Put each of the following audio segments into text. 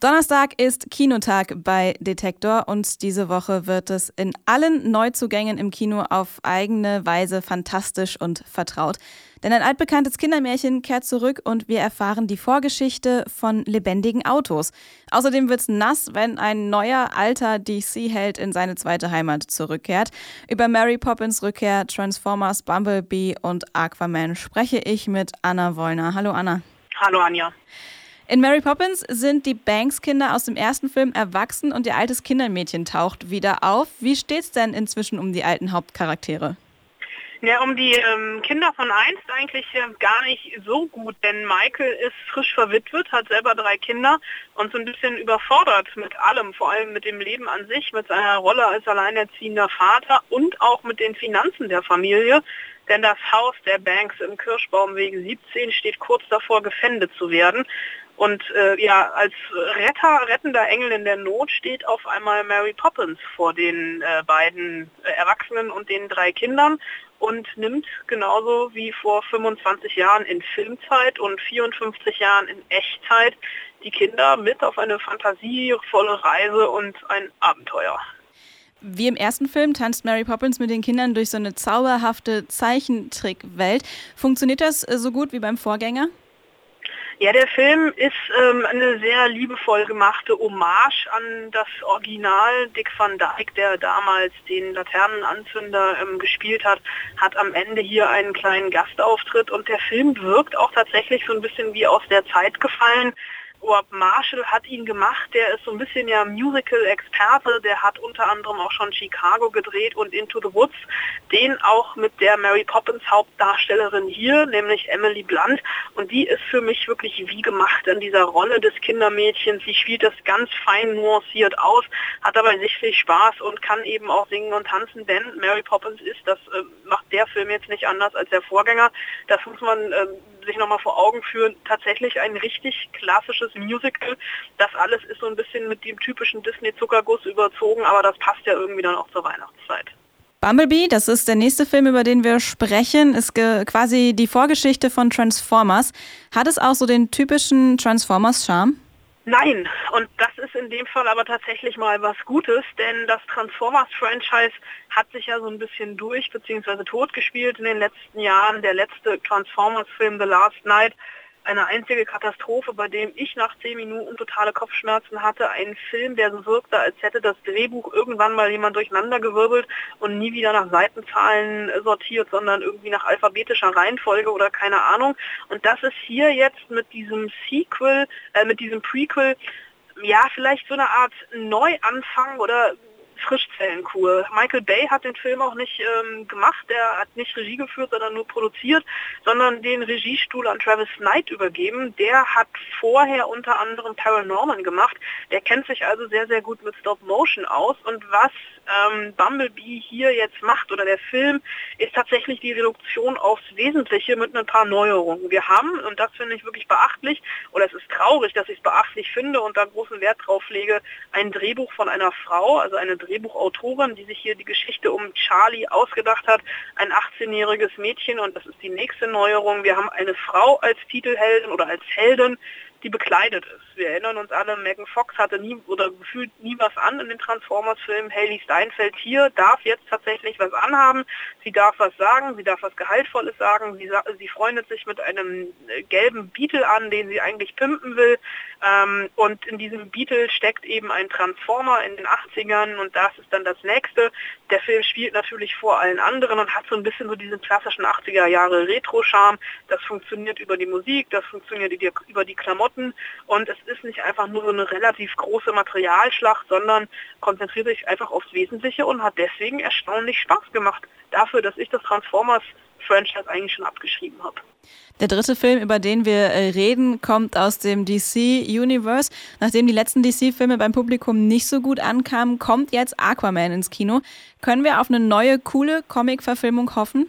Donnerstag ist Kinotag bei Detektor und diese Woche wird es in allen Neuzugängen im Kino auf eigene Weise fantastisch und vertraut. Denn ein altbekanntes Kindermärchen kehrt zurück und wir erfahren die Vorgeschichte von lebendigen Autos. Außerdem wird's nass, wenn ein neuer alter DC-Held in seine zweite Heimat zurückkehrt. Über Mary Poppins Rückkehr, Transformers, Bumblebee und Aquaman spreche ich mit Anna Wollner. Hallo Anna. Hallo Anja. In Mary Poppins sind die Banks-Kinder aus dem ersten Film erwachsen und ihr altes Kindermädchen taucht wieder auf. Wie steht's denn inzwischen um die alten Hauptcharaktere? Ja, um die ähm, Kinder von einst eigentlich äh, gar nicht so gut, denn Michael ist frisch verwitwet, hat selber drei Kinder und so ein bisschen überfordert mit allem, vor allem mit dem Leben an sich, mit seiner Rolle als alleinerziehender Vater und auch mit den Finanzen der Familie. Denn das Haus der Banks im Kirschbaumweg 17 steht kurz davor, gefändet zu werden. Und äh, ja, als Retter, rettender Engel in der Not steht auf einmal Mary Poppins vor den äh, beiden äh, Erwachsenen und den drei Kindern und nimmt genauso wie vor 25 Jahren in Filmzeit und 54 Jahren in Echtzeit die Kinder mit auf eine fantasievolle Reise und ein Abenteuer. Wie im ersten Film tanzt Mary Poppins mit den Kindern durch so eine zauberhafte Zeichentrickwelt. Funktioniert das äh, so gut wie beim Vorgänger? Ja, der Film ist ähm, eine sehr liebevoll gemachte Hommage an das Original. Dick van Dyke, der damals den Laternenanzünder ähm, gespielt hat, hat am Ende hier einen kleinen Gastauftritt und der Film wirkt auch tatsächlich so ein bisschen wie aus der Zeit gefallen. Rob Marshall hat ihn gemacht, der ist so ein bisschen ja Musical-Experte, der hat unter anderem auch schon Chicago gedreht und Into the Woods, den auch mit der Mary Poppins Hauptdarstellerin hier, nämlich Emily Blunt. Und die ist für mich wirklich wie gemacht in dieser Rolle des Kindermädchens, sie spielt das ganz fein nuanciert aus, hat aber sichtlich Spaß und kann eben auch singen und tanzen, denn Mary Poppins ist, das äh, macht der Film jetzt nicht anders als der Vorgänger, das muss man äh, sich nochmal vor Augen führen, tatsächlich ein richtig klassisches Musical. Das alles ist so ein bisschen mit dem typischen Disney-Zuckerguss überzogen, aber das passt ja irgendwie dann auch zur Weihnachtszeit. Bumblebee, das ist der nächste Film, über den wir sprechen, ist quasi die Vorgeschichte von Transformers. Hat es auch so den typischen Transformers-Charme? Nein, und das ist in dem Fall aber tatsächlich mal was Gutes, denn das Transformers-Franchise hat sich ja so ein bisschen durch bzw. totgespielt in den letzten Jahren. Der letzte Transformers-Film The Last Night eine einzige Katastrophe, bei dem ich nach zehn Minuten totale Kopfschmerzen hatte. Ein Film, der so wirkte, als hätte das Drehbuch irgendwann mal jemand durcheinandergewirbelt und nie wieder nach Seitenzahlen sortiert, sondern irgendwie nach alphabetischer Reihenfolge oder keine Ahnung. Und das ist hier jetzt mit diesem Sequel, äh, mit diesem Prequel, ja, vielleicht so eine Art Neuanfang oder Frischzellenkur. Michael Bay hat den Film auch nicht ähm, gemacht, er hat nicht Regie geführt, sondern nur produziert, sondern den Regiestuhl an Travis Knight übergeben. Der hat vorher unter anderem Paranorman gemacht. Der kennt sich also sehr, sehr gut mit Stop Motion aus. Und was ähm, Bumblebee hier jetzt macht oder der Film, ist tatsächlich die Reduktion aufs Wesentliche mit ein paar Neuerungen. Wir haben, und das finde ich wirklich beachtlich, oder es ist traurig, dass ich es beachtlich finde und da großen Wert drauf lege, ein Drehbuch von einer Frau, also eine Drehbuchautorin, die sich hier die Geschichte um Charlie ausgedacht hat, ein 18-jähriges Mädchen und das ist die nächste Neuerung. Wir haben eine Frau als Titelheldin oder als Heldin, die bekleidet ist. Wir erinnern uns alle, Megan Fox hatte nie oder gefühlt nie was an in den Transformers-Filmen. Haley Steinfeld hier darf jetzt tatsächlich was anhaben. Sie darf was sagen, sie darf was Gehaltvolles sagen. Sie, sie freundet sich mit einem äh, gelben Beetle an, den sie eigentlich pimpen will. Ähm, und in diesem Beetle steckt eben ein Transformer in den 80ern und das ist dann das nächste. Der Film spielt natürlich vor allen anderen und hat so ein bisschen so diesen klassischen 80er Jahre Retro-Charme. Das funktioniert über die Musik, das funktioniert über die Klamotten Klamotten und es ist nicht einfach nur so eine relativ große Materialschlacht, sondern konzentriert sich einfach aufs Wesentliche und hat deswegen erstaunlich Spaß gemacht dafür, dass ich das Transformers Franchise eigentlich schon abgeschrieben habe. Der dritte Film, über den wir äh, reden, kommt aus dem DC Universe. Nachdem die letzten DC-Filme beim Publikum nicht so gut ankamen, kommt jetzt Aquaman ins Kino. Können wir auf eine neue, coole Comic-Verfilmung hoffen?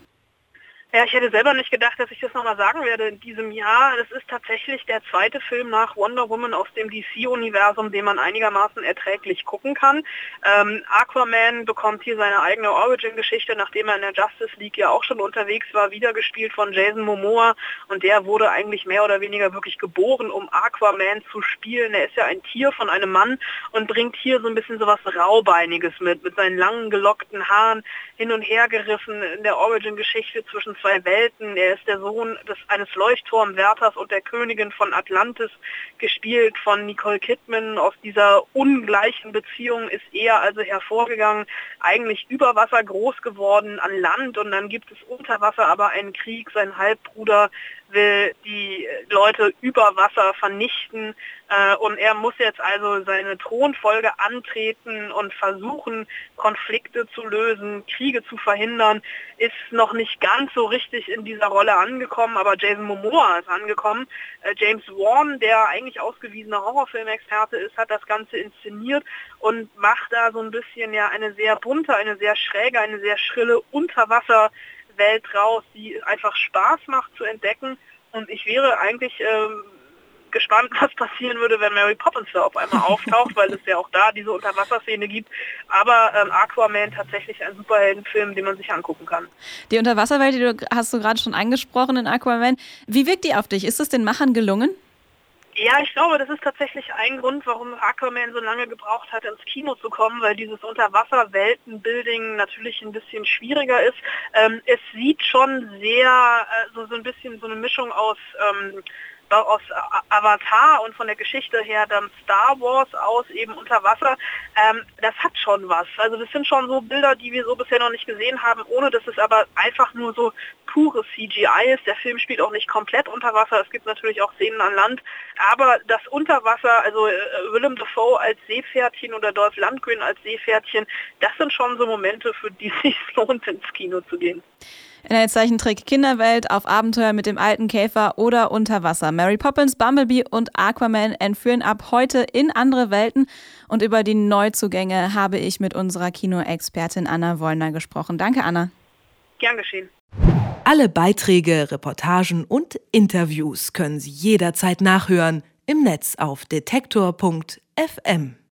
Ja, ich hätte selber nicht gedacht, dass ich das nochmal sagen werde in diesem Jahr. Das ist tatsächlich der zweite Film nach Wonder Woman aus dem DC-Universum, den man einigermaßen erträglich gucken kann. Ähm, Aquaman bekommt hier seine eigene Origin-Geschichte, nachdem er in der Justice League ja auch schon unterwegs war, wiedergespielt von Jason Momoa. Und der wurde eigentlich mehr oder weniger wirklich geboren, um Aquaman zu spielen. Er ist ja ein Tier von einem Mann und bringt hier so ein bisschen sowas Raubeiniges mit, mit seinen langen gelockten Haaren hin und her gerissen in der Origin-Geschichte zwischen zwei Welten. Er ist der Sohn des, eines Leuchtturmwärters und der Königin von Atlantis, gespielt von Nicole Kidman. Aus dieser ungleichen Beziehung ist er also hervorgegangen, eigentlich über Wasser groß geworden, an Land und dann gibt es unter Wasser aber einen Krieg. Sein Halbbruder will die Leute über Wasser vernichten äh, und er muss jetzt also seine Thronfolge antreten und versuchen, Konflikte zu lösen, Kriege zu verhindern, ist noch nicht ganz so richtig in dieser Rolle angekommen, aber Jason Momoa ist angekommen. Äh, James Wan, der eigentlich ausgewiesener Horrorfilmexperte ist, hat das Ganze inszeniert und macht da so ein bisschen ja eine sehr bunte, eine sehr schräge, eine sehr schrille Unterwasser Welt raus, die einfach Spaß macht zu entdecken. Und ich wäre eigentlich ähm, gespannt, was passieren würde, wenn Mary Poppins da auf einmal auftaucht, weil es ja auch da diese Unterwasserszene gibt. Aber ähm, Aquaman tatsächlich ein Superheldenfilm, den man sich angucken kann. Die Unterwasserwelt, die du hast du gerade schon angesprochen in Aquaman. Wie wirkt die auf dich? Ist es den Machern gelungen? Ja, ich glaube, das ist tatsächlich ein Grund, warum Aquaman so lange gebraucht hat, ins Kino zu kommen, weil dieses Unterwasser-Weltenbuilding natürlich ein bisschen schwieriger ist. Ähm, es sieht schon sehr, äh, so, so ein bisschen so eine Mischung aus ähm, aus Avatar und von der Geschichte her dann Star Wars aus, eben unter Wasser, ähm, das hat schon was. Also das sind schon so Bilder, die wir so bisher noch nicht gesehen haben, ohne dass es aber einfach nur so pures CGI ist. Der Film spielt auch nicht komplett unter Wasser. Es gibt natürlich auch Szenen an Land. Aber das Unterwasser, also äh, Willem Dafoe als Seepferdchen oder Dolph Lundgren als Seepferdchen, das sind schon so Momente, für die es sich lohnt, ins Kino zu gehen in der Zeichentrick Kinderwelt, auf Abenteuer mit dem alten Käfer oder unter Wasser. Mary Poppins, Bumblebee und Aquaman entführen ab heute in andere Welten. Und über die Neuzugänge habe ich mit unserer Kinoexpertin Anna Wollner gesprochen. Danke, Anna. Gern geschehen. Alle Beiträge, Reportagen und Interviews können Sie jederzeit nachhören im Netz auf detektor.fm.